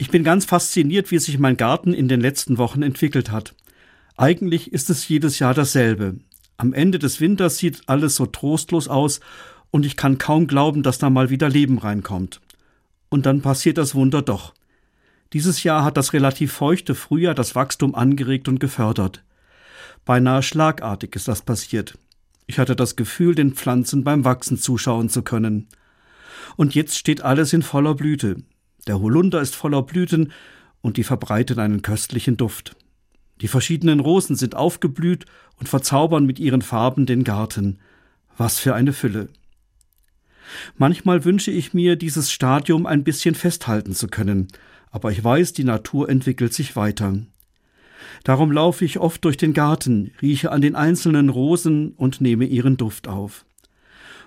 Ich bin ganz fasziniert, wie sich mein Garten in den letzten Wochen entwickelt hat. Eigentlich ist es jedes Jahr dasselbe. Am Ende des Winters sieht alles so trostlos aus und ich kann kaum glauben, dass da mal wieder Leben reinkommt. Und dann passiert das Wunder doch. Dieses Jahr hat das relativ feuchte Frühjahr das Wachstum angeregt und gefördert. Beinahe schlagartig ist das passiert. Ich hatte das Gefühl, den Pflanzen beim Wachsen zuschauen zu können. Und jetzt steht alles in voller Blüte. Der Holunder ist voller Blüten und die verbreiten einen köstlichen Duft. Die verschiedenen Rosen sind aufgeblüht und verzaubern mit ihren Farben den Garten. Was für eine Fülle. Manchmal wünsche ich mir, dieses Stadium ein bisschen festhalten zu können, aber ich weiß, die Natur entwickelt sich weiter. Darum laufe ich oft durch den Garten, rieche an den einzelnen Rosen und nehme ihren Duft auf.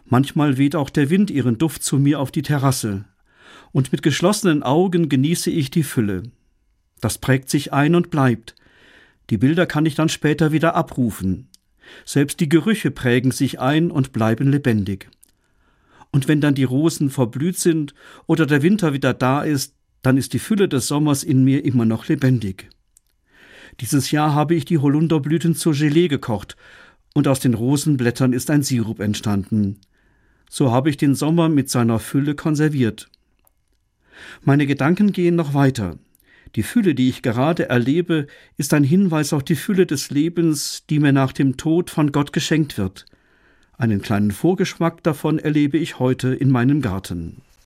Manchmal weht auch der Wind ihren Duft zu mir auf die Terrasse, und mit geschlossenen Augen genieße ich die Fülle. Das prägt sich ein und bleibt. Die Bilder kann ich dann später wieder abrufen. Selbst die Gerüche prägen sich ein und bleiben lebendig. Und wenn dann die Rosen verblüht sind oder der Winter wieder da ist, dann ist die Fülle des Sommers in mir immer noch lebendig. Dieses Jahr habe ich die Holunderblüten zur Gelee gekocht und aus den Rosenblättern ist ein Sirup entstanden. So habe ich den Sommer mit seiner Fülle konserviert. Meine Gedanken gehen noch weiter. Die Fülle, die ich gerade erlebe, ist ein Hinweis auf die Fülle des Lebens, die mir nach dem Tod von Gott geschenkt wird. Einen kleinen Vorgeschmack davon erlebe ich heute in meinem Garten.